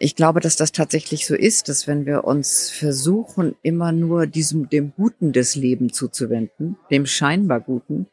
Ich glaube, dass das tatsächlich so ist, dass wenn wir uns versuchen, immer nur diesem, dem Guten des Lebens zuzuwenden, dem scheinbar Guten,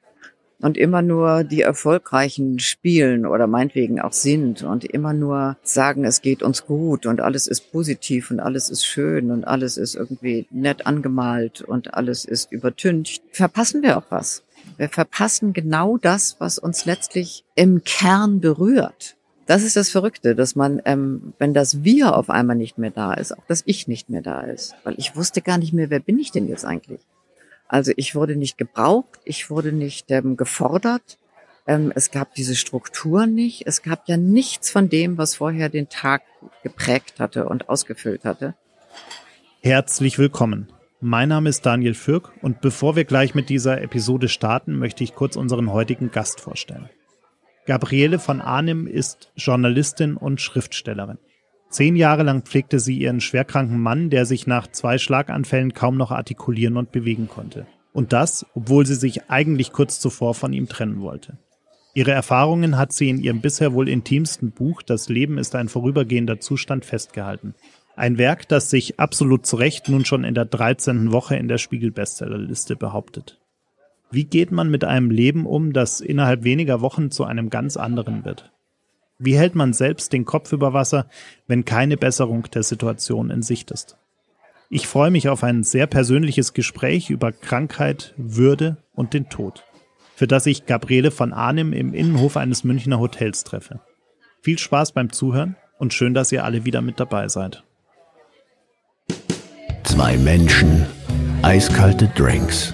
und immer nur die Erfolgreichen spielen oder meinetwegen auch sind und immer nur sagen, es geht uns gut und alles ist positiv und alles ist schön und alles ist irgendwie nett angemalt und alles ist übertüncht, verpassen wir auch was. Wir verpassen genau das, was uns letztlich im Kern berührt. Das ist das Verrückte, dass man, ähm, wenn das Wir auf einmal nicht mehr da ist, auch das Ich nicht mehr da ist. Weil ich wusste gar nicht mehr, wer bin ich denn jetzt eigentlich? Also ich wurde nicht gebraucht, ich wurde nicht ähm, gefordert. Ähm, es gab diese Struktur nicht. Es gab ja nichts von dem, was vorher den Tag geprägt hatte und ausgefüllt hatte. Herzlich willkommen. Mein Name ist Daniel Fürk und bevor wir gleich mit dieser Episode starten, möchte ich kurz unseren heutigen Gast vorstellen. Gabriele von Arnim ist Journalistin und Schriftstellerin. Zehn Jahre lang pflegte sie ihren schwerkranken Mann, der sich nach zwei Schlaganfällen kaum noch artikulieren und bewegen konnte. Und das, obwohl sie sich eigentlich kurz zuvor von ihm trennen wollte. Ihre Erfahrungen hat sie in ihrem bisher wohl intimsten Buch Das Leben ist ein vorübergehender Zustand festgehalten. Ein Werk, das sich absolut zu Recht nun schon in der 13. Woche in der Spiegel-Bestsellerliste behauptet. Wie geht man mit einem Leben um, das innerhalb weniger Wochen zu einem ganz anderen wird? Wie hält man selbst den Kopf über Wasser, wenn keine Besserung der Situation in Sicht ist? Ich freue mich auf ein sehr persönliches Gespräch über Krankheit, Würde und den Tod, für das ich Gabriele von Arnim im Innenhof eines Münchner Hotels treffe. Viel Spaß beim Zuhören und schön, dass ihr alle wieder mit dabei seid. Zwei Menschen, eiskalte Drinks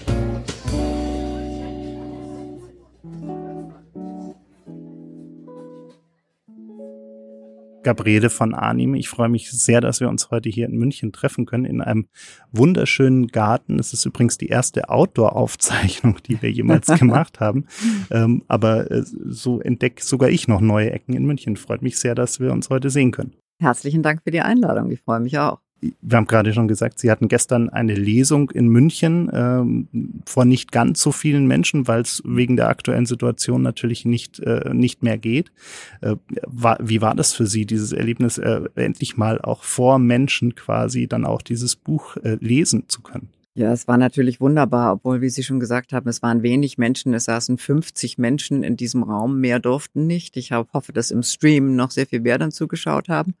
Gabriele von Arnim. Ich freue mich sehr, dass wir uns heute hier in München treffen können, in einem wunderschönen Garten. Es ist übrigens die erste Outdoor-Aufzeichnung, die wir jemals gemacht haben. Ähm, aber äh, so entdecke sogar ich noch neue Ecken in München. Freut mich sehr, dass wir uns heute sehen können. Herzlichen Dank für die Einladung. Ich freue mich auch wir haben gerade schon gesagt, Sie hatten gestern eine Lesung in München ähm, vor nicht ganz so vielen Menschen, weil es wegen der aktuellen Situation natürlich nicht, äh, nicht mehr geht. Äh, war, wie war das für Sie, dieses Erlebnis, äh, endlich mal auch vor Menschen quasi dann auch dieses Buch äh, lesen zu können? Ja, es war natürlich wunderbar, obwohl, wie Sie schon gesagt haben, es waren wenig Menschen. Es saßen 50 Menschen in diesem Raum. Mehr durften nicht. Ich hoffe, dass im Stream noch sehr viel mehr dann zugeschaut haben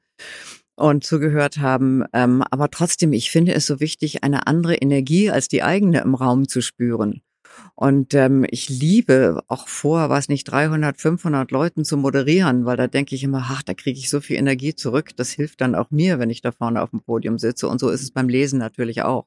und zugehört haben. Ähm, aber trotzdem, ich finde es so wichtig, eine andere Energie als die eigene im Raum zu spüren. Und ähm, ich liebe auch vor, was nicht, 300, 500 Leuten zu moderieren, weil da denke ich immer, ach, da kriege ich so viel Energie zurück. Das hilft dann auch mir, wenn ich da vorne auf dem Podium sitze. Und so ist es beim Lesen natürlich auch.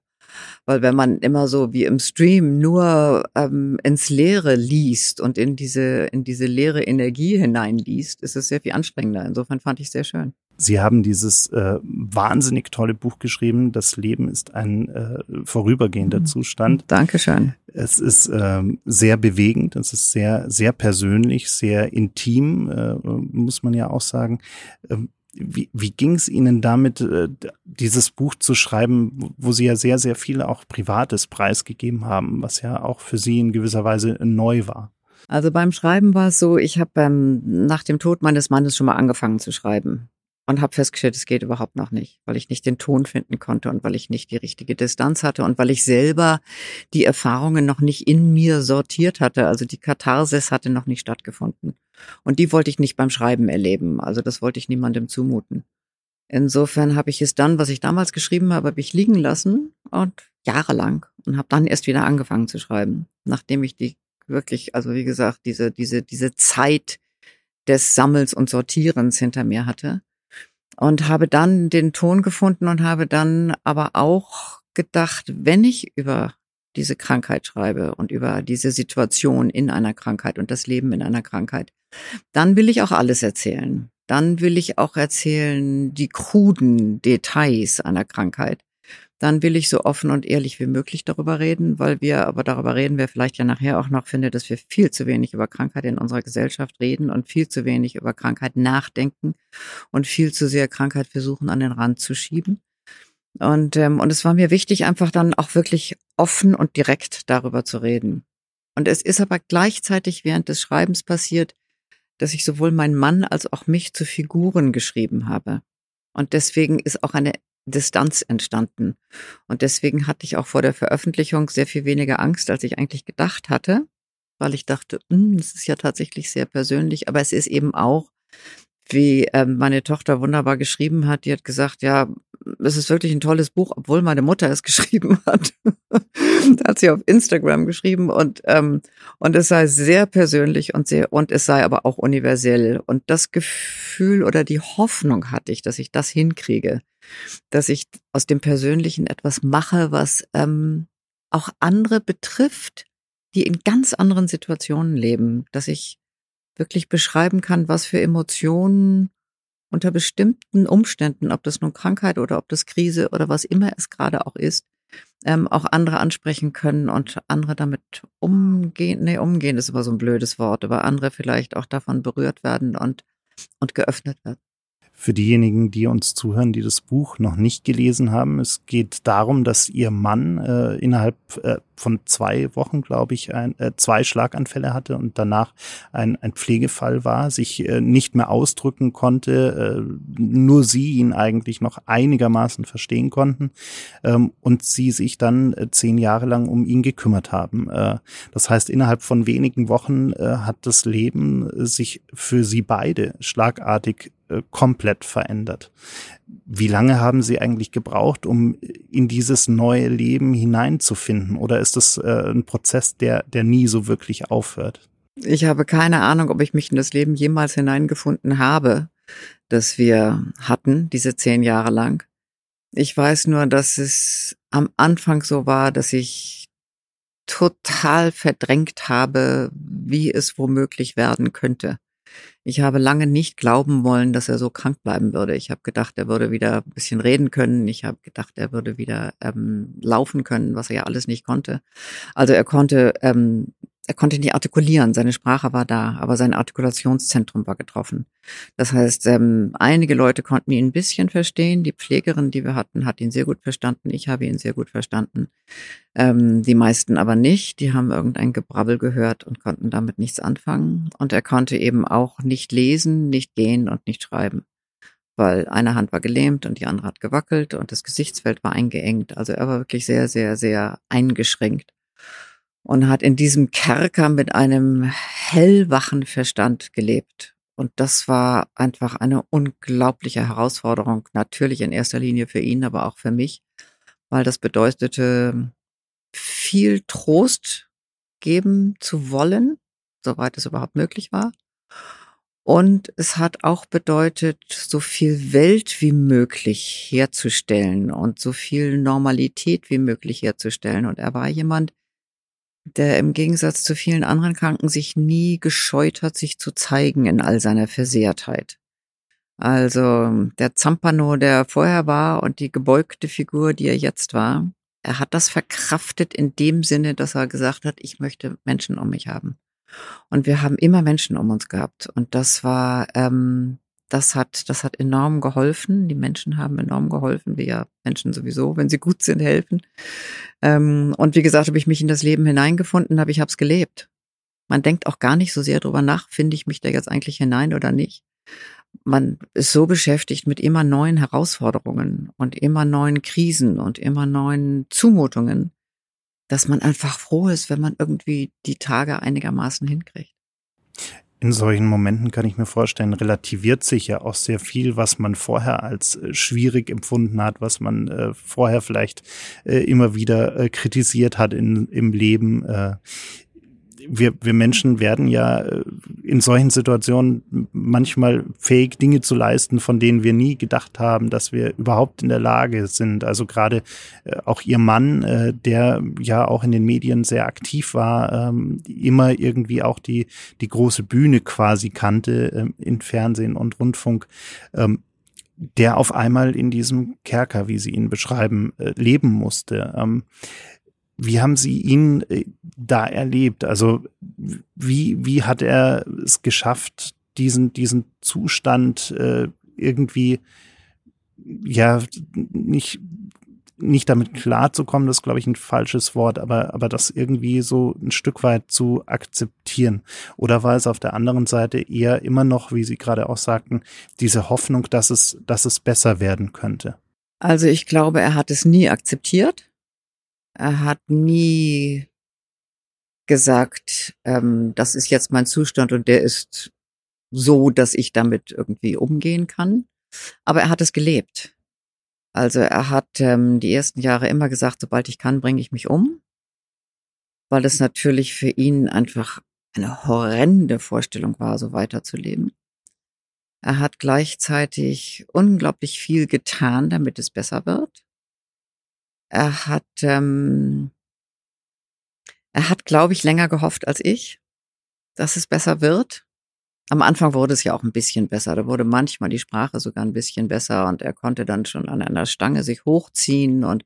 Weil wenn man immer so wie im Stream nur ähm, ins Leere liest und in diese, in diese leere Energie hineinliest, ist es sehr viel anstrengender. Insofern fand ich sehr schön. Sie haben dieses äh, wahnsinnig tolle Buch geschrieben. Das Leben ist ein äh, vorübergehender mhm. Zustand. Dankeschön. Es ist ähm, sehr bewegend. Es ist sehr, sehr persönlich, sehr intim, äh, muss man ja auch sagen. Ähm, wie, wie ging es Ihnen damit, äh, dieses Buch zu schreiben, wo Sie ja sehr, sehr viel auch Privates preisgegeben haben, was ja auch für Sie in gewisser Weise neu war? Also beim Schreiben war es so, ich habe ähm, nach dem Tod meines Mannes schon mal angefangen zu schreiben und habe festgestellt, es geht überhaupt noch nicht, weil ich nicht den Ton finden konnte und weil ich nicht die richtige Distanz hatte und weil ich selber die Erfahrungen noch nicht in mir sortiert hatte. Also die Katharsis hatte noch nicht stattgefunden. Und die wollte ich nicht beim Schreiben erleben. Also das wollte ich niemandem zumuten. Insofern habe ich es dann, was ich damals geschrieben habe, habe ich liegen lassen und jahrelang und habe dann erst wieder angefangen zu schreiben, nachdem ich die wirklich, also wie gesagt, diese diese diese Zeit des Sammels und Sortierens hinter mir hatte und habe dann den Ton gefunden und habe dann aber auch gedacht, wenn ich über diese Krankheit schreibe und über diese Situation in einer Krankheit und das Leben in einer Krankheit, dann will ich auch alles erzählen. Dann will ich auch erzählen die kruden Details einer Krankheit. Dann will ich so offen und ehrlich wie möglich darüber reden, weil wir, aber darüber reden wir vielleicht ja nachher auch noch, finde, dass wir viel zu wenig über Krankheit in unserer Gesellschaft reden und viel zu wenig über Krankheit nachdenken und viel zu sehr Krankheit versuchen an den Rand zu schieben. Und, ähm, und es war mir wichtig, einfach dann auch wirklich offen und direkt darüber zu reden. Und es ist aber gleichzeitig während des Schreibens passiert, dass ich sowohl meinen Mann als auch mich zu Figuren geschrieben habe. Und deswegen ist auch eine Distanz entstanden. Und deswegen hatte ich auch vor der Veröffentlichung sehr viel weniger Angst, als ich eigentlich gedacht hatte, weil ich dachte, hm, es ist ja tatsächlich sehr persönlich, aber es ist eben auch, wie ähm, meine Tochter wunderbar geschrieben hat, die hat gesagt, ja, es ist wirklich ein tolles Buch, obwohl meine Mutter es geschrieben hat. hat sie auf Instagram geschrieben und ähm, und es sei sehr persönlich und sehr und es sei aber auch universell und das Gefühl oder die Hoffnung hatte ich, dass ich das hinkriege, dass ich aus dem Persönlichen etwas mache, was ähm, auch andere betrifft, die in ganz anderen Situationen leben, dass ich wirklich beschreiben kann, was für Emotionen unter bestimmten Umständen, ob das nun Krankheit oder ob das Krise oder was immer es gerade auch ist, ähm, auch andere ansprechen können und andere damit umgehen, nee, umgehen ist aber so ein blödes Wort, aber andere vielleicht auch davon berührt werden und, und geöffnet werden. Für diejenigen, die uns zuhören, die das Buch noch nicht gelesen haben, es geht darum, dass ihr Mann äh, innerhalb äh, von zwei Wochen, glaube ich, ein, äh, zwei Schlaganfälle hatte und danach ein, ein Pflegefall war, sich äh, nicht mehr ausdrücken konnte, äh, nur sie ihn eigentlich noch einigermaßen verstehen konnten ähm, und sie sich dann äh, zehn Jahre lang um ihn gekümmert haben. Äh, das heißt, innerhalb von wenigen Wochen äh, hat das Leben sich für sie beide schlagartig äh, komplett verändert. Wie lange haben Sie eigentlich gebraucht, um in dieses neue Leben hineinzufinden? Oder ist das äh, ein Prozess, der, der nie so wirklich aufhört? Ich habe keine Ahnung, ob ich mich in das Leben jemals hineingefunden habe, das wir hatten, diese zehn Jahre lang. Ich weiß nur, dass es am Anfang so war, dass ich total verdrängt habe, wie es womöglich werden könnte. Ich habe lange nicht glauben wollen, dass er so krank bleiben würde. Ich habe gedacht, er würde wieder ein bisschen reden können. Ich habe gedacht, er würde wieder ähm, laufen können, was er ja alles nicht konnte. Also er konnte ähm, er konnte nicht artikulieren, seine Sprache war da, aber sein Artikulationszentrum war getroffen. Das heißt, ähm, einige Leute konnten ihn ein bisschen verstehen. Die Pflegerin, die wir hatten, hat ihn sehr gut verstanden. Ich habe ihn sehr gut verstanden. Ähm, die meisten aber nicht. Die haben irgendein Gebrabbel gehört und konnten damit nichts anfangen. Und er konnte eben auch nicht lesen, nicht gehen und nicht schreiben. Weil eine Hand war gelähmt und die andere hat gewackelt und das Gesichtsfeld war eingeengt. Also er war wirklich sehr, sehr, sehr eingeschränkt und hat in diesem Kerker mit einem hellwachen Verstand gelebt. Und das war einfach eine unglaubliche Herausforderung, natürlich in erster Linie für ihn, aber auch für mich, weil das bedeutete, viel Trost geben zu wollen, soweit es überhaupt möglich war. Und es hat auch bedeutet, so viel Welt wie möglich herzustellen und so viel Normalität wie möglich herzustellen. Und er war jemand, der im Gegensatz zu vielen anderen Kranken sich nie gescheut hat, sich zu zeigen in all seiner Versehrtheit. Also der Zampano, der vorher war und die gebeugte Figur, die er jetzt war, er hat das verkraftet in dem Sinne, dass er gesagt hat, ich möchte Menschen um mich haben. Und wir haben immer Menschen um uns gehabt. Und das war ähm, das hat, das hat enorm geholfen. Die Menschen haben enorm geholfen, wie ja Menschen sowieso, wenn sie gut sind, helfen. Ähm, und wie gesagt, habe ich mich in das Leben hineingefunden, habe ich habe es gelebt. Man denkt auch gar nicht so sehr drüber nach, finde ich mich da jetzt eigentlich hinein oder nicht. Man ist so beschäftigt mit immer neuen Herausforderungen und immer neuen Krisen und immer neuen Zumutungen, dass man einfach froh ist, wenn man irgendwie die Tage einigermaßen hinkriegt in solchen Momenten kann ich mir vorstellen, relativiert sich ja auch sehr viel, was man vorher als äh, schwierig empfunden hat, was man äh, vorher vielleicht äh, immer wieder äh, kritisiert hat in, im Leben. Wir, wir Menschen werden ja äh, in solchen Situationen manchmal fähig, Dinge zu leisten, von denen wir nie gedacht haben, dass wir überhaupt in der Lage sind. Also gerade äh, auch ihr Mann, äh, der ja auch in den Medien sehr aktiv war, ähm, immer irgendwie auch die, die große Bühne quasi kannte in Fernsehen und Rundfunk. Ähm, der auf einmal in diesem Kerker, wie Sie ihn beschreiben, leben musste. Ähm, wie haben Sie ihn äh, da erlebt? Also wie, wie hat er es geschafft, diesen, diesen Zustand äh, irgendwie ja nicht nicht damit klarzukommen, das ist, glaube ich, ein falsches Wort, aber, aber das irgendwie so ein Stück weit zu akzeptieren. Oder war es auf der anderen Seite eher immer noch, wie Sie gerade auch sagten, diese Hoffnung, dass es, dass es besser werden könnte? Also ich glaube, er hat es nie akzeptiert. Er hat nie gesagt, ähm, das ist jetzt mein Zustand und der ist so, dass ich damit irgendwie umgehen kann. Aber er hat es gelebt. Also er hat ähm, die ersten Jahre immer gesagt, sobald ich kann, bringe ich mich um, weil es natürlich für ihn einfach eine horrende Vorstellung war, so weiterzuleben. Er hat gleichzeitig unglaublich viel getan, damit es besser wird. Er hat, ähm, er hat, glaube ich, länger gehofft als ich, dass es besser wird. Am Anfang wurde es ja auch ein bisschen besser. Da wurde manchmal die Sprache sogar ein bisschen besser und er konnte dann schon an einer Stange sich hochziehen und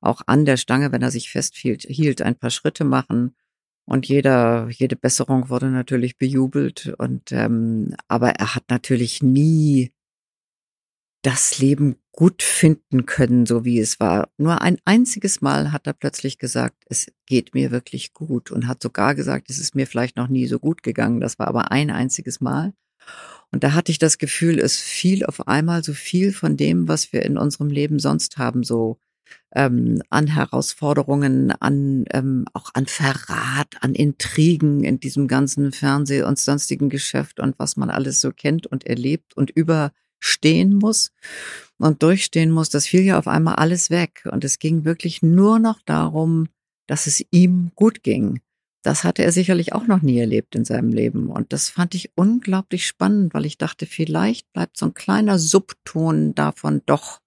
auch an der Stange, wenn er sich festhielt, hielt, ein paar Schritte machen. Und jeder, jede Besserung wurde natürlich bejubelt. Und ähm, aber er hat natürlich nie das Leben gut finden können, so wie es war. Nur ein einziges Mal hat er plötzlich gesagt, es geht mir wirklich gut und hat sogar gesagt, es ist mir vielleicht noch nie so gut gegangen. Das war aber ein einziges Mal. Und da hatte ich das Gefühl, es fiel auf einmal so viel von dem, was wir in unserem Leben sonst haben, so ähm, an Herausforderungen, an ähm, auch an Verrat, an Intrigen in diesem ganzen Fernseh- und sonstigen Geschäft und was man alles so kennt und erlebt und über stehen muss und durchstehen muss, das fiel ja auf einmal alles weg. Und es ging wirklich nur noch darum, dass es ihm gut ging. Das hatte er sicherlich auch noch nie erlebt in seinem Leben. Und das fand ich unglaublich spannend, weil ich dachte, vielleicht bleibt so ein kleiner Subton davon doch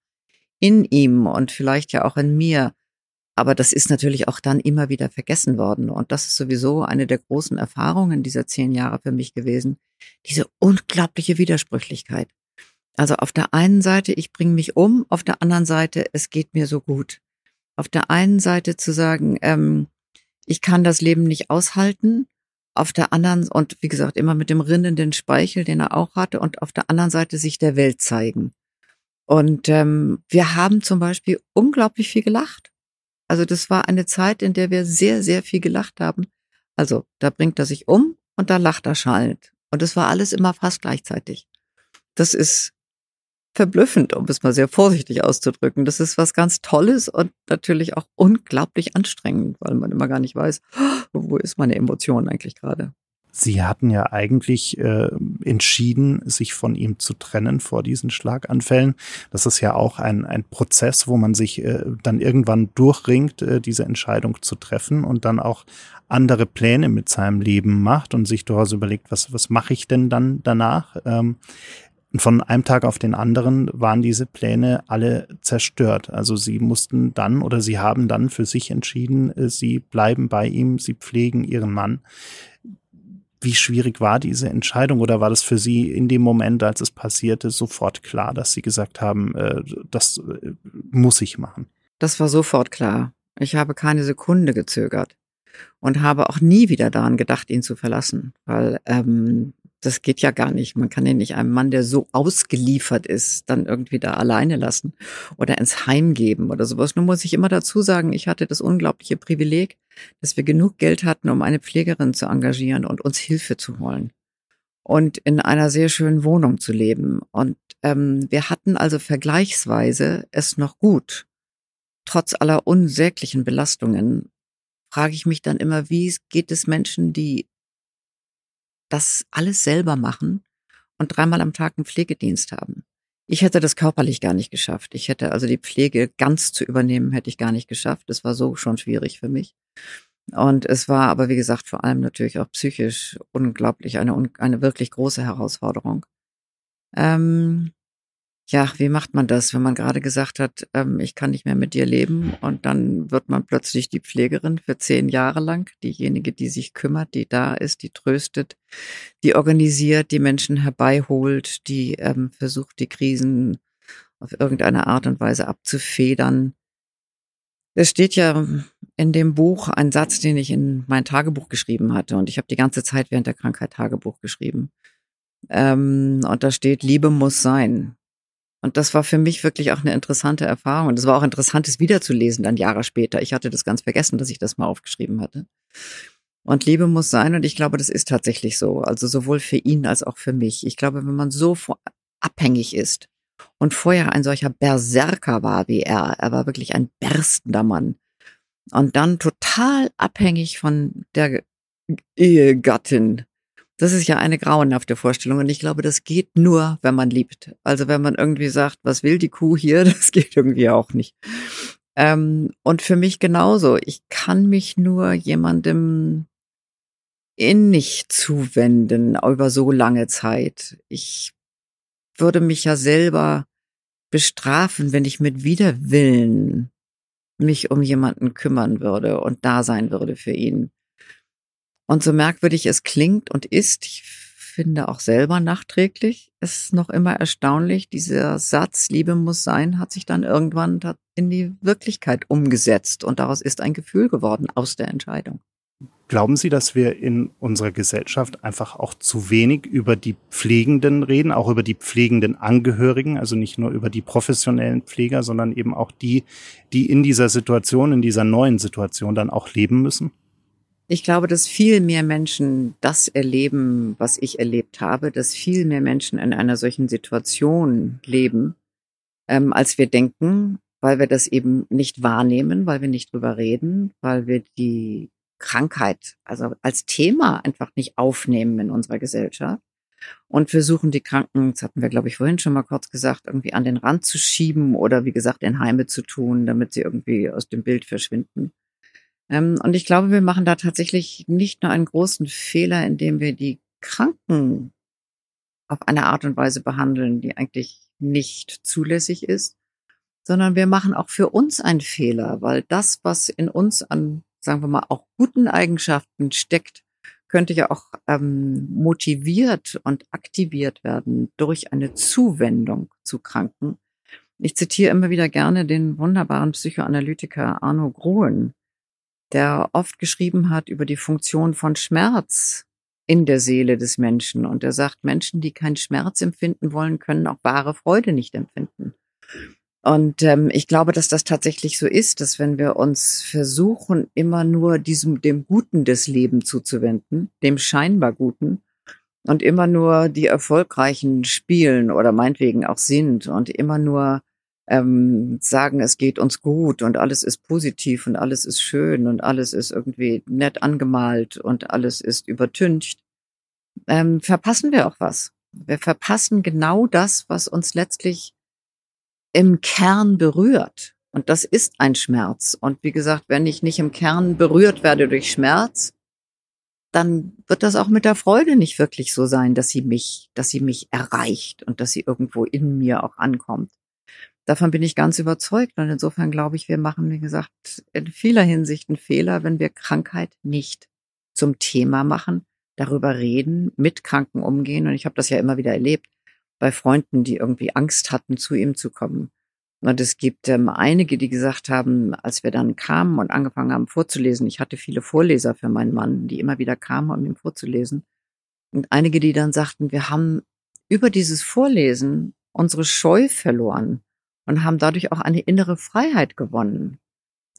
in ihm und vielleicht ja auch in mir. Aber das ist natürlich auch dann immer wieder vergessen worden. Und das ist sowieso eine der großen Erfahrungen dieser zehn Jahre für mich gewesen. Diese unglaubliche Widersprüchlichkeit. Also auf der einen Seite, ich bringe mich um, auf der anderen Seite, es geht mir so gut. Auf der einen Seite zu sagen, ähm, ich kann das Leben nicht aushalten, auf der anderen, und wie gesagt, immer mit dem rinnenden Speichel, den er auch hatte, und auf der anderen Seite sich der Welt zeigen. Und ähm, wir haben zum Beispiel unglaublich viel gelacht. Also das war eine Zeit, in der wir sehr, sehr viel gelacht haben. Also da bringt er sich um und da lacht er schallend. Und es war alles immer fast gleichzeitig. Das ist verblüffend, um es mal sehr vorsichtig auszudrücken. Das ist was ganz Tolles und natürlich auch unglaublich anstrengend, weil man immer gar nicht weiß, wo ist meine Emotion eigentlich gerade. Sie hatten ja eigentlich äh, entschieden, sich von ihm zu trennen vor diesen Schlaganfällen. Das ist ja auch ein, ein Prozess, wo man sich äh, dann irgendwann durchringt, äh, diese Entscheidung zu treffen und dann auch andere Pläne mit seinem Leben macht und sich durchaus überlegt, was, was mache ich denn dann danach? Ähm, und von einem Tag auf den anderen waren diese Pläne alle zerstört. Also sie mussten dann oder sie haben dann für sich entschieden, äh, sie bleiben bei ihm, sie pflegen ihren Mann. Wie schwierig war diese Entscheidung oder war das für Sie in dem Moment, als es passierte, sofort klar, dass Sie gesagt haben, äh, das äh, muss ich machen? Das war sofort klar. Ich habe keine Sekunde gezögert und habe auch nie wieder daran gedacht, ihn zu verlassen, weil ähm, das geht ja gar nicht. Man kann ja nicht einem Mann, der so ausgeliefert ist, dann irgendwie da alleine lassen oder ins Heim geben oder sowas. Nur muss ich immer dazu sagen, ich hatte das unglaubliche Privileg, dass wir genug Geld hatten, um eine Pflegerin zu engagieren und uns Hilfe zu holen und in einer sehr schönen Wohnung zu leben. Und ähm, wir hatten also vergleichsweise es noch gut. Trotz aller unsäglichen Belastungen frage ich mich dann immer, wie geht es Menschen, die das alles selber machen und dreimal am Tag einen Pflegedienst haben. Ich hätte das körperlich gar nicht geschafft. Ich hätte also die Pflege ganz zu übernehmen, hätte ich gar nicht geschafft. Das war so schon schwierig für mich. Und es war aber, wie gesagt, vor allem natürlich auch psychisch unglaublich eine, eine wirklich große Herausforderung. Ähm, ja, wie macht man das, wenn man gerade gesagt hat, ähm, ich kann nicht mehr mit dir leben und dann wird man plötzlich die Pflegerin für zehn Jahre lang, diejenige, die sich kümmert, die da ist, die tröstet, die organisiert, die Menschen herbeiholt, die ähm, versucht, die Krisen auf irgendeine Art und Weise abzufedern. Es steht ja in dem Buch ein Satz, den ich in mein Tagebuch geschrieben hatte. Und ich habe die ganze Zeit während der Krankheit Tagebuch geschrieben. Ähm, und da steht, Liebe muss sein. Und das war für mich wirklich auch eine interessante Erfahrung. Und es war auch interessant, es wiederzulesen dann Jahre später. Ich hatte das ganz vergessen, dass ich das mal aufgeschrieben hatte. Und Liebe muss sein. Und ich glaube, das ist tatsächlich so. Also sowohl für ihn als auch für mich. Ich glaube, wenn man so abhängig ist und vorher ein solcher Berserker war wie er, er war wirklich ein berstender Mann. Und dann total abhängig von der Ehegattin das ist ja eine grauenhafte Vorstellung und ich glaube, das geht nur, wenn man liebt. Also wenn man irgendwie sagt, was will die Kuh hier, das geht irgendwie auch nicht. Ähm, und für mich genauso. Ich kann mich nur jemandem innig zuwenden über so lange Zeit. Ich würde mich ja selber bestrafen, wenn ich mit Widerwillen mich um jemanden kümmern würde und da sein würde für ihn. Und so merkwürdig es klingt und ist, ich finde auch selber nachträglich, ist noch immer erstaunlich, dieser Satz, Liebe muss sein, hat sich dann irgendwann in die Wirklichkeit umgesetzt und daraus ist ein Gefühl geworden aus der Entscheidung. Glauben Sie, dass wir in unserer Gesellschaft einfach auch zu wenig über die Pflegenden reden, auch über die pflegenden Angehörigen, also nicht nur über die professionellen Pfleger, sondern eben auch die, die in dieser Situation, in dieser neuen Situation dann auch leben müssen? Ich glaube, dass viel mehr Menschen das erleben, was ich erlebt habe, dass viel mehr Menschen in einer solchen Situation leben, ähm, als wir denken, weil wir das eben nicht wahrnehmen, weil wir nicht drüber reden, weil wir die Krankheit, also als Thema einfach nicht aufnehmen in unserer Gesellschaft und versuchen die Kranken, das hatten wir, glaube ich, vorhin schon mal kurz gesagt, irgendwie an den Rand zu schieben oder wie gesagt in Heime zu tun, damit sie irgendwie aus dem Bild verschwinden. Ähm, und ich glaube, wir machen da tatsächlich nicht nur einen großen Fehler, indem wir die Kranken auf eine Art und Weise behandeln, die eigentlich nicht zulässig ist, sondern wir machen auch für uns einen Fehler, weil das, was in uns an, sagen wir mal, auch guten Eigenschaften steckt, könnte ja auch ähm, motiviert und aktiviert werden durch eine Zuwendung zu Kranken. Ich zitiere immer wieder gerne den wunderbaren Psychoanalytiker Arno Grohen, der oft geschrieben hat über die Funktion von Schmerz in der Seele des Menschen. Und er sagt, Menschen, die keinen Schmerz empfinden wollen, können auch wahre Freude nicht empfinden. Und ähm, ich glaube, dass das tatsächlich so ist, dass wenn wir uns versuchen, immer nur diesem dem Guten des Lebens zuzuwenden, dem scheinbar Guten, und immer nur die Erfolgreichen spielen oder meinetwegen auch sind und immer nur ähm, sagen, es geht uns gut und alles ist positiv und alles ist schön und alles ist irgendwie nett angemalt und alles ist übertüncht, ähm, verpassen wir auch was. Wir verpassen genau das, was uns letztlich im Kern berührt. Und das ist ein Schmerz. Und wie gesagt, wenn ich nicht im Kern berührt werde durch Schmerz, dann wird das auch mit der Freude nicht wirklich so sein, dass sie mich, dass sie mich erreicht und dass sie irgendwo in mir auch ankommt. Davon bin ich ganz überzeugt. Und insofern glaube ich, wir machen, wie gesagt, in vieler Hinsicht einen Fehler, wenn wir Krankheit nicht zum Thema machen, darüber reden, mit Kranken umgehen. Und ich habe das ja immer wieder erlebt bei Freunden, die irgendwie Angst hatten, zu ihm zu kommen. Und es gibt ähm, einige, die gesagt haben, als wir dann kamen und angefangen haben vorzulesen, ich hatte viele Vorleser für meinen Mann, die immer wieder kamen, um ihm vorzulesen. Und einige, die dann sagten, wir haben über dieses Vorlesen unsere Scheu verloren und haben dadurch auch eine innere Freiheit gewonnen.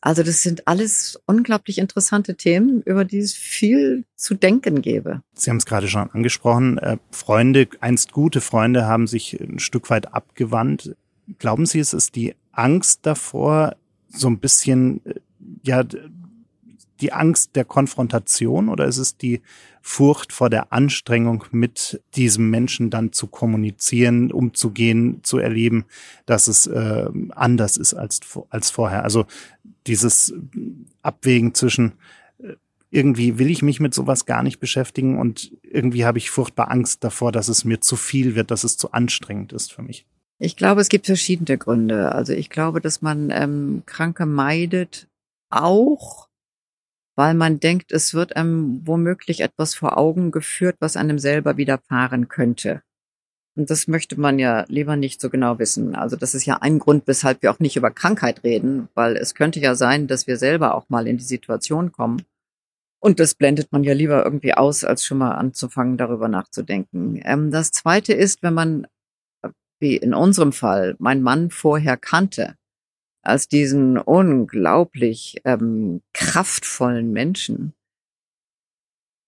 Also das sind alles unglaublich interessante Themen, über die es viel zu denken gäbe. Sie haben es gerade schon angesprochen. Äh, Freunde, einst gute Freunde, haben sich ein Stück weit abgewandt. Glauben Sie, es ist die Angst davor, so ein bisschen, äh, ja, die Angst der Konfrontation oder ist es die Furcht vor der Anstrengung, mit diesem Menschen dann zu kommunizieren, umzugehen, zu erleben, dass es äh, anders ist als, als vorher? Also dieses Abwägen zwischen äh, irgendwie will ich mich mit sowas gar nicht beschäftigen und irgendwie habe ich furchtbar Angst davor, dass es mir zu viel wird, dass es zu anstrengend ist für mich. Ich glaube, es gibt verschiedene Gründe. Also ich glaube, dass man ähm, Kranke meidet, auch weil man denkt, es wird einem womöglich etwas vor Augen geführt, was einem selber widerfahren könnte. Und das möchte man ja lieber nicht so genau wissen. Also das ist ja ein Grund, weshalb wir auch nicht über Krankheit reden, weil es könnte ja sein, dass wir selber auch mal in die Situation kommen. Und das blendet man ja lieber irgendwie aus, als schon mal anzufangen, darüber nachzudenken. Ähm, das Zweite ist, wenn man, wie in unserem Fall, mein Mann vorher kannte, als diesen unglaublich ähm, kraftvollen Menschen,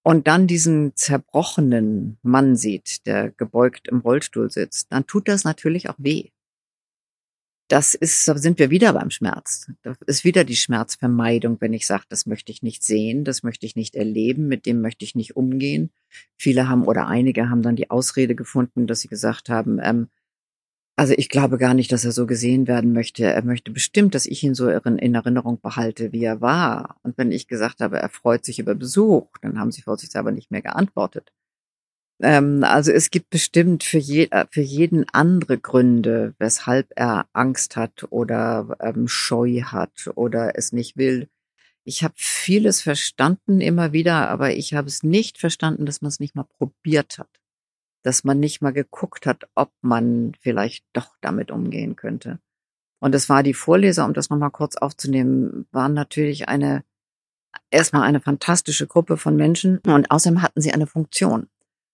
und dann diesen zerbrochenen Mann sieht, der gebeugt im Rollstuhl sitzt, dann tut das natürlich auch weh. Das ist, da sind wir wieder beim Schmerz. Das ist wieder die Schmerzvermeidung, wenn ich sage, das möchte ich nicht sehen, das möchte ich nicht erleben, mit dem möchte ich nicht umgehen. Viele haben oder einige haben dann die Ausrede gefunden, dass sie gesagt haben, ähm, also ich glaube gar nicht, dass er so gesehen werden möchte. Er möchte bestimmt, dass ich ihn so in Erinnerung behalte, wie er war. Und wenn ich gesagt habe, er freut sich über Besuch, dann haben sie vorsichtshalber nicht mehr geantwortet. Ähm, also es gibt bestimmt für, je, äh, für jeden andere Gründe, weshalb er Angst hat oder ähm, Scheu hat oder es nicht will. Ich habe vieles verstanden immer wieder, aber ich habe es nicht verstanden, dass man es nicht mal probiert hat dass man nicht mal geguckt hat, ob man vielleicht doch damit umgehen könnte. Und es war die Vorleser, um das nochmal kurz aufzunehmen, waren natürlich eine, erstmal eine fantastische Gruppe von Menschen und außerdem hatten sie eine Funktion.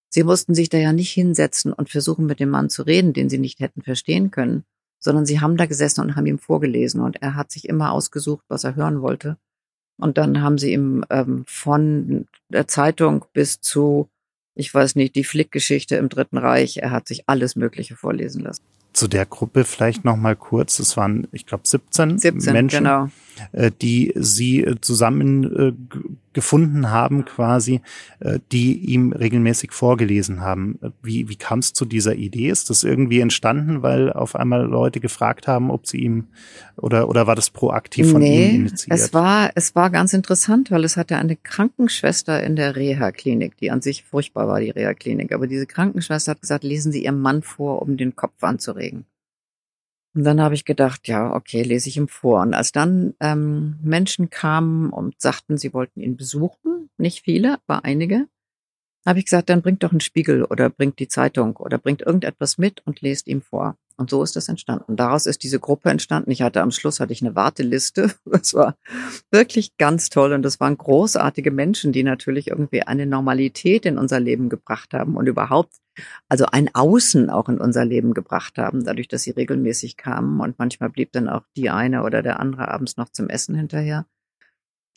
Sie mussten sich da ja nicht hinsetzen und versuchen, mit dem Mann zu reden, den sie nicht hätten verstehen können, sondern sie haben da gesessen und haben ihm vorgelesen und er hat sich immer ausgesucht, was er hören wollte. Und dann haben sie ihm ähm, von der Zeitung bis zu ich weiß nicht, die Flickgeschichte im Dritten Reich. Er hat sich alles Mögliche vorlesen lassen zu der Gruppe vielleicht noch mal kurz. Es waren, ich glaube, 17, 17 Menschen, genau. Äh, die sie äh, zusammen äh, gefunden haben, quasi, die ihm regelmäßig vorgelesen haben. Wie, wie kam es zu dieser Idee? Ist das irgendwie entstanden, weil auf einmal Leute gefragt haben, ob sie ihm oder oder war das proaktiv von nee, ihm initiiert? Es war es war ganz interessant, weil es hatte eine Krankenschwester in der Reha-Klinik, die an sich furchtbar war, die Reha-Klinik. Aber diese Krankenschwester hat gesagt, lesen Sie Ihrem Mann vor, um den Kopf anzuregen. Und dann habe ich gedacht, ja, okay, lese ich ihm vor. Und als dann ähm, Menschen kamen und sagten, sie wollten ihn besuchen, nicht viele, aber einige, habe ich gesagt, dann bringt doch einen Spiegel oder bringt die Zeitung oder bringt irgendetwas mit und lest ihm vor. Und so ist das entstanden. Daraus ist diese Gruppe entstanden. Ich hatte am Schluss hatte ich eine Warteliste. Das war wirklich ganz toll und das waren großartige Menschen, die natürlich irgendwie eine Normalität in unser Leben gebracht haben und überhaupt also ein Außen auch in unser Leben gebracht haben, dadurch, dass sie regelmäßig kamen und manchmal blieb dann auch die eine oder der andere abends noch zum Essen hinterher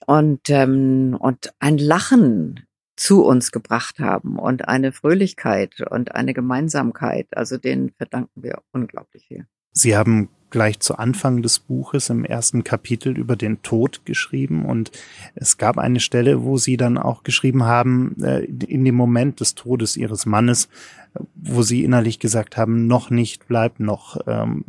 und ähm, und ein Lachen zu uns gebracht haben und eine Fröhlichkeit und eine Gemeinsamkeit. Also denen verdanken wir unglaublich viel. Sie haben gleich zu Anfang des Buches im ersten Kapitel über den Tod geschrieben und es gab eine Stelle, wo sie dann auch geschrieben haben, äh, in dem Moment des Todes ihres Mannes, wo sie innerlich gesagt haben, noch nicht, bleibt noch. Ähm,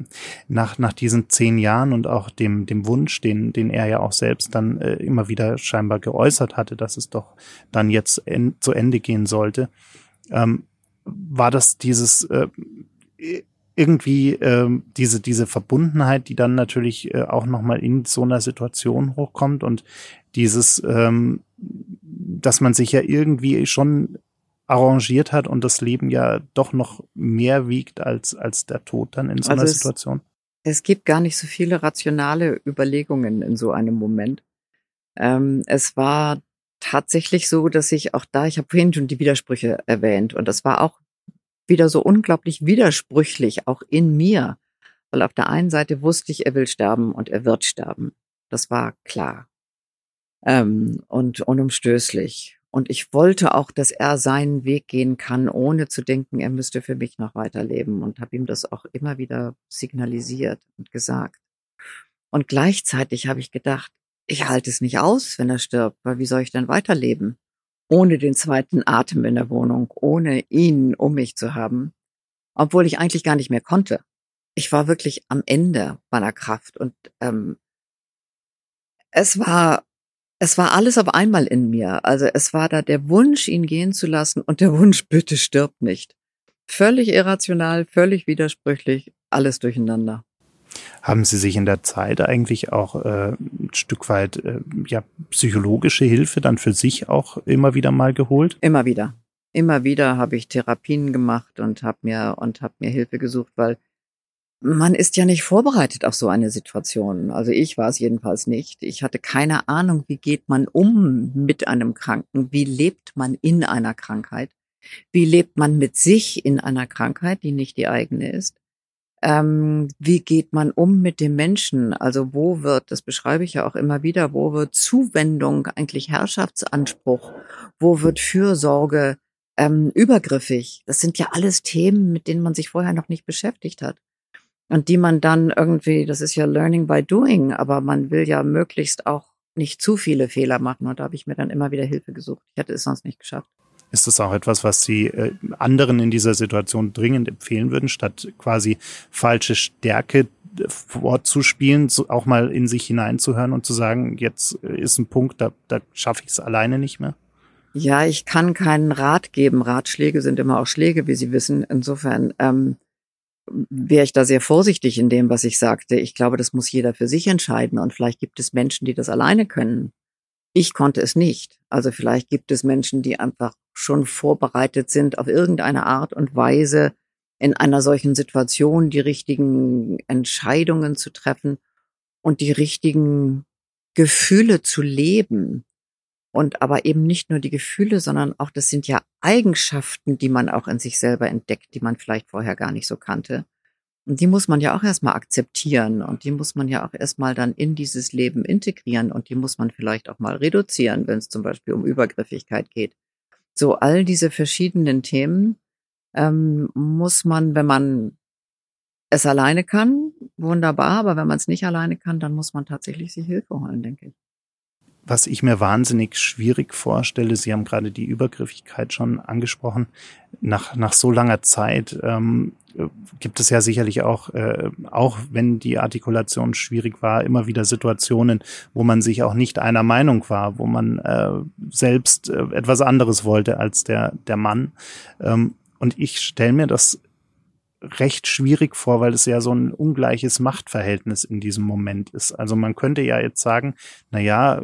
nach, nach diesen zehn Jahren und auch dem, dem Wunsch, den, den er ja auch selbst dann äh, immer wieder scheinbar geäußert hatte, dass es doch dann jetzt zu Ende gehen sollte, ähm, war das dieses äh, irgendwie ähm, diese diese Verbundenheit, die dann natürlich äh, auch noch mal in so einer Situation hochkommt und dieses, ähm, dass man sich ja irgendwie schon arrangiert hat und das Leben ja doch noch mehr wiegt als als der Tod dann in so also einer es, Situation. Es gibt gar nicht so viele rationale Überlegungen in so einem Moment. Ähm, es war tatsächlich so, dass ich auch da, ich habe vorhin schon die Widersprüche erwähnt und das war auch wieder so unglaublich widersprüchlich, auch in mir. Weil auf der einen Seite wusste ich, er will sterben und er wird sterben. Das war klar. Ähm, und unumstößlich. Und ich wollte auch, dass er seinen Weg gehen kann, ohne zu denken, er müsste für mich noch weiterleben. Und habe ihm das auch immer wieder signalisiert und gesagt. Und gleichzeitig habe ich gedacht, ich halte es nicht aus, wenn er stirbt, weil wie soll ich denn weiterleben? Ohne den zweiten Atem in der Wohnung, ohne ihn um mich zu haben, obwohl ich eigentlich gar nicht mehr konnte. Ich war wirklich am Ende meiner Kraft und ähm, es war es war alles auf einmal in mir. Also es war da der Wunsch, ihn gehen zu lassen und der Wunsch, bitte stirb nicht. Völlig irrational, völlig widersprüchlich, alles durcheinander. Haben Sie sich in der Zeit eigentlich auch äh, ein Stück weit äh, ja, psychologische Hilfe dann für sich auch immer wieder mal geholt? Immer wieder. immer wieder habe ich Therapien gemacht und habe mir und habe mir Hilfe gesucht, weil man ist ja nicht vorbereitet auf so eine Situation. Also ich war es jedenfalls nicht. Ich hatte keine Ahnung, wie geht man um mit einem Kranken? Wie lebt man in einer Krankheit? Wie lebt man mit sich in einer Krankheit, die nicht die eigene ist? Ähm, wie geht man um mit dem Menschen? Also wo wird, das beschreibe ich ja auch immer wieder, wo wird Zuwendung eigentlich Herrschaftsanspruch? Wo wird Fürsorge ähm, übergriffig? Das sind ja alles Themen, mit denen man sich vorher noch nicht beschäftigt hat. Und die man dann irgendwie, das ist ja Learning by Doing, aber man will ja möglichst auch nicht zu viele Fehler machen. Und da habe ich mir dann immer wieder Hilfe gesucht. Ich hätte es sonst nicht geschafft. Ist das auch etwas, was Sie äh, anderen in dieser Situation dringend empfehlen würden, statt quasi falsche Stärke äh, vorzuspielen, auch mal in sich hineinzuhören und zu sagen, jetzt äh, ist ein Punkt, da, da schaffe ich es alleine nicht mehr? Ja, ich kann keinen Rat geben. Ratschläge sind immer auch Schläge, wie Sie wissen. Insofern ähm, wäre ich da sehr vorsichtig in dem, was ich sagte. Ich glaube, das muss jeder für sich entscheiden. Und vielleicht gibt es Menschen, die das alleine können. Ich konnte es nicht. Also vielleicht gibt es Menschen, die einfach schon vorbereitet sind, auf irgendeine Art und Weise in einer solchen Situation die richtigen Entscheidungen zu treffen und die richtigen Gefühle zu leben. Und aber eben nicht nur die Gefühle, sondern auch, das sind ja Eigenschaften, die man auch in sich selber entdeckt, die man vielleicht vorher gar nicht so kannte. Und die muss man ja auch erstmal akzeptieren und die muss man ja auch erstmal dann in dieses Leben integrieren und die muss man vielleicht auch mal reduzieren, wenn es zum Beispiel um Übergriffigkeit geht. So all diese verschiedenen Themen ähm, muss man, wenn man es alleine kann, wunderbar, aber wenn man es nicht alleine kann, dann muss man tatsächlich sich Hilfe holen, denke ich was ich mir wahnsinnig schwierig vorstelle, Sie haben gerade die Übergriffigkeit schon angesprochen, nach, nach so langer Zeit ähm, gibt es ja sicherlich auch, äh, auch wenn die Artikulation schwierig war, immer wieder Situationen, wo man sich auch nicht einer Meinung war, wo man äh, selbst äh, etwas anderes wollte als der, der Mann. Ähm, und ich stelle mir das recht schwierig vor, weil es ja so ein ungleiches Machtverhältnis in diesem Moment ist. Also man könnte ja jetzt sagen, na ja,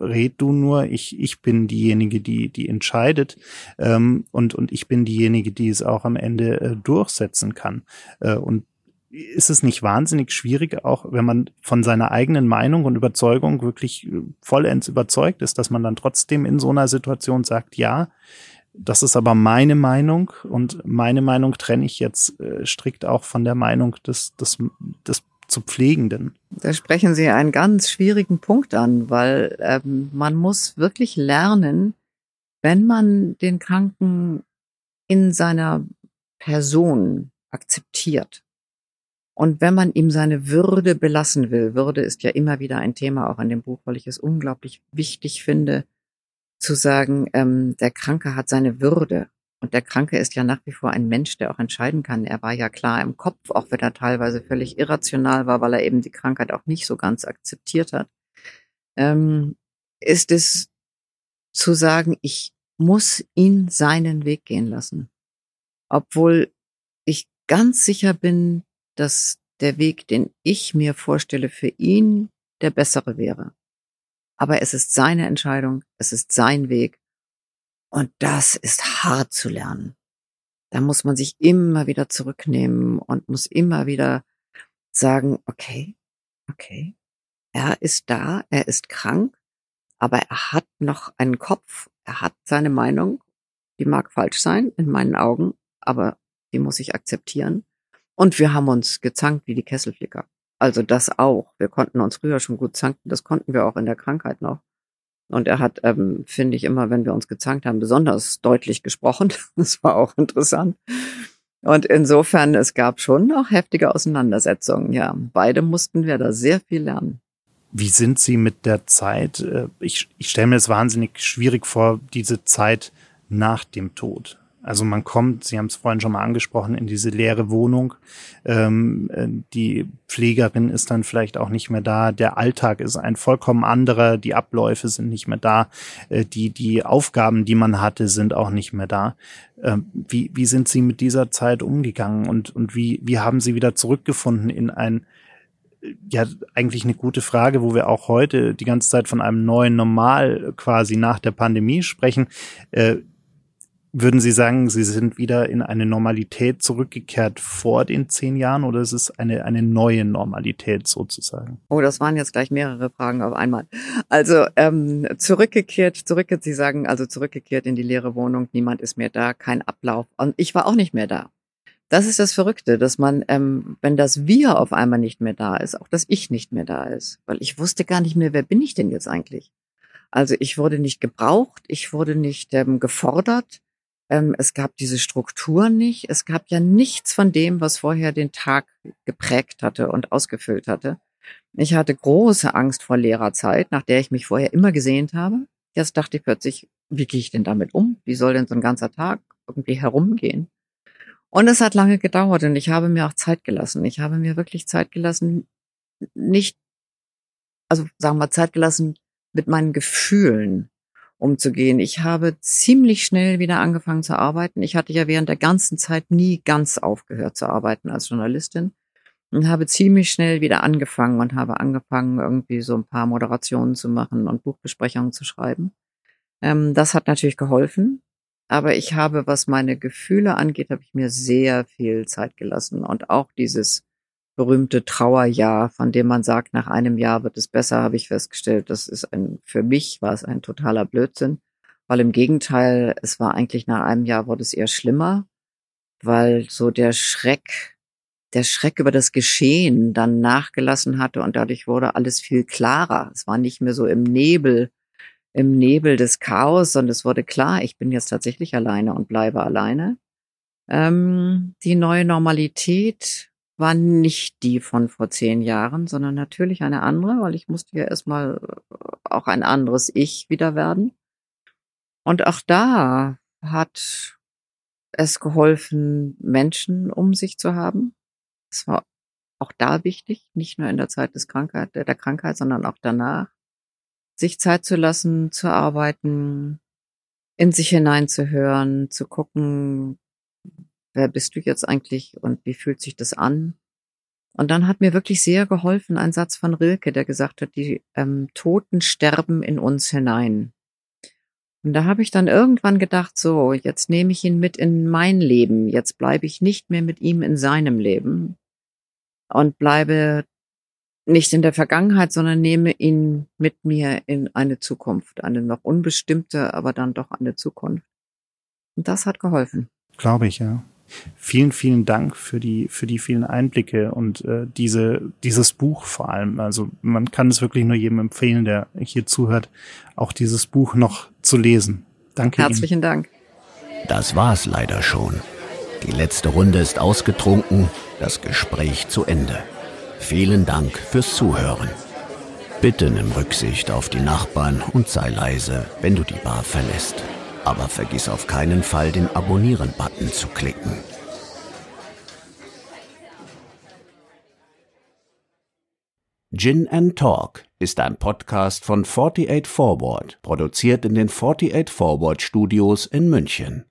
red du nur, ich, ich bin diejenige, die, die entscheidet, ähm, und, und ich bin diejenige, die es auch am Ende äh, durchsetzen kann. Äh, und ist es nicht wahnsinnig schwierig, auch wenn man von seiner eigenen Meinung und Überzeugung wirklich äh, vollends überzeugt ist, dass man dann trotzdem in so einer Situation sagt, ja, das ist aber meine Meinung und meine Meinung trenne ich jetzt äh, strikt auch von der Meinung des, des, des zu Pflegenden. Da sprechen Sie einen ganz schwierigen Punkt an, weil ähm, man muss wirklich lernen, wenn man den Kranken in seiner Person akzeptiert und wenn man ihm seine Würde belassen will, Würde ist ja immer wieder ein Thema auch in dem Buch, weil ich es unglaublich wichtig finde, zu sagen, ähm, der Kranke hat seine Würde. Und der Kranke ist ja nach wie vor ein Mensch, der auch entscheiden kann. Er war ja klar im Kopf, auch wenn er teilweise völlig irrational war, weil er eben die Krankheit auch nicht so ganz akzeptiert hat. Ähm, ist es zu sagen, ich muss ihn seinen Weg gehen lassen. Obwohl ich ganz sicher bin, dass der Weg, den ich mir vorstelle, für ihn der bessere wäre. Aber es ist seine Entscheidung, es ist sein Weg. Und das ist hart zu lernen. Da muss man sich immer wieder zurücknehmen und muss immer wieder sagen, okay, okay, er ist da, er ist krank, aber er hat noch einen Kopf, er hat seine Meinung, die mag falsch sein in meinen Augen, aber die muss ich akzeptieren. Und wir haben uns gezankt wie die Kesselflicker. Also das auch. Wir konnten uns früher schon gut zanken, das konnten wir auch in der Krankheit noch. Und er hat, ähm, finde ich, immer, wenn wir uns gezankt haben, besonders deutlich gesprochen. Das war auch interessant. Und insofern, es gab schon noch heftige Auseinandersetzungen. Ja, beide mussten wir da sehr viel lernen. Wie sind Sie mit der Zeit? Äh, ich, ich stelle mir es wahnsinnig schwierig vor, diese Zeit nach dem Tod. Also man kommt, Sie haben es vorhin schon mal angesprochen, in diese leere Wohnung. Ähm, äh, die Pflegerin ist dann vielleicht auch nicht mehr da. Der Alltag ist ein vollkommen anderer. Die Abläufe sind nicht mehr da. Äh, die, die Aufgaben, die man hatte, sind auch nicht mehr da. Ähm, wie, wie sind Sie mit dieser Zeit umgegangen und, und wie, wie haben Sie wieder zurückgefunden in ein, ja, eigentlich eine gute Frage, wo wir auch heute die ganze Zeit von einem neuen Normal quasi nach der Pandemie sprechen. Äh, Würden Sie sagen, Sie sind wieder in eine Normalität zurückgekehrt vor den zehn Jahren oder ist es eine, eine neue Normalität sozusagen? Oh, das waren jetzt gleich mehrere Fragen auf einmal. Also ähm, zurückgekehrt, zurückgekehrt, Sie sagen also zurückgekehrt in die leere Wohnung, niemand ist mehr da, kein Ablauf. Und ich war auch nicht mehr da. Das ist das Verrückte, dass man, ähm, wenn das Wir auf einmal nicht mehr da ist, auch das Ich nicht mehr da ist. Weil ich wusste gar nicht mehr, wer bin ich denn jetzt eigentlich? Also ich wurde nicht gebraucht, ich wurde nicht ähm, gefordert es gab diese Struktur nicht. Es gab ja nichts von dem, was vorher den Tag geprägt hatte und ausgefüllt hatte. Ich hatte große Angst vor Lehrerzeit, nach der ich mich vorher immer gesehnt habe. Jetzt dachte ich plötzlich, wie gehe ich denn damit um? Wie soll denn so ein ganzer Tag irgendwie herumgehen? Und es hat lange gedauert und ich habe mir auch Zeit gelassen. Ich habe mir wirklich Zeit gelassen, nicht, also sagen wir Zeit gelassen mit meinen Gefühlen umzugehen. Ich habe ziemlich schnell wieder angefangen zu arbeiten. Ich hatte ja während der ganzen Zeit nie ganz aufgehört zu arbeiten als Journalistin und habe ziemlich schnell wieder angefangen und habe angefangen, irgendwie so ein paar Moderationen zu machen und Buchbesprechungen zu schreiben. Ähm, das hat natürlich geholfen. Aber ich habe, was meine Gefühle angeht, habe ich mir sehr viel Zeit gelassen und auch dieses berühmte Trauerjahr, von dem man sagt, nach einem Jahr wird es besser, habe ich festgestellt, das ist ein, für mich war es ein totaler Blödsinn, weil im Gegenteil, es war eigentlich nach einem Jahr wurde es eher schlimmer, weil so der Schreck, der Schreck über das Geschehen dann nachgelassen hatte und dadurch wurde alles viel klarer. Es war nicht mehr so im Nebel, im Nebel des Chaos, sondern es wurde klar, ich bin jetzt tatsächlich alleine und bleibe alleine. Ähm, die neue Normalität war nicht die von vor zehn Jahren, sondern natürlich eine andere, weil ich musste ja erstmal äh, auch ein anderes Ich wieder werden. Und auch da hat es geholfen, Menschen um sich zu haben. Es war auch da wichtig, nicht nur in der Zeit des Krankheit, der Krankheit, sondern auch danach, sich Zeit zu lassen, zu arbeiten, in sich hineinzuhören, zu gucken, wer bist du jetzt eigentlich und wie fühlt sich das an? Und dann hat mir wirklich sehr geholfen ein Satz von Rilke, der gesagt hat, die ähm, Toten sterben in uns hinein. Und da habe ich dann irgendwann gedacht, so, jetzt nehme ich ihn mit in mein Leben, jetzt bleibe ich nicht mehr mit ihm in seinem Leben und bleibe nicht in der Vergangenheit, sondern nehme ihn mit mir in eine Zukunft, eine noch unbestimmte, aber dann doch eine Zukunft. Und das hat geholfen. Glaube ich, ja. Vielen, vielen Dank für die, für die vielen Einblicke und äh, diese, dieses Buch vor allem. Also man kann es wirklich nur jedem empfehlen, der hier zuhört, auch dieses Buch noch zu lesen. Danke. Herzlichen Ihnen. Dank. Das war's leider schon. Die letzte Runde ist ausgetrunken, das Gespräch zu Ende. Vielen Dank fürs Zuhören. Bitte nimm Rücksicht auf die Nachbarn und sei leise, wenn du die Bar verlässt. Aber vergiss auf keinen Fall, den Abonnieren-Button zu klicken. Gin and Talk ist ein Podcast von 48 Forward, produziert in den 48 Forward Studios in München.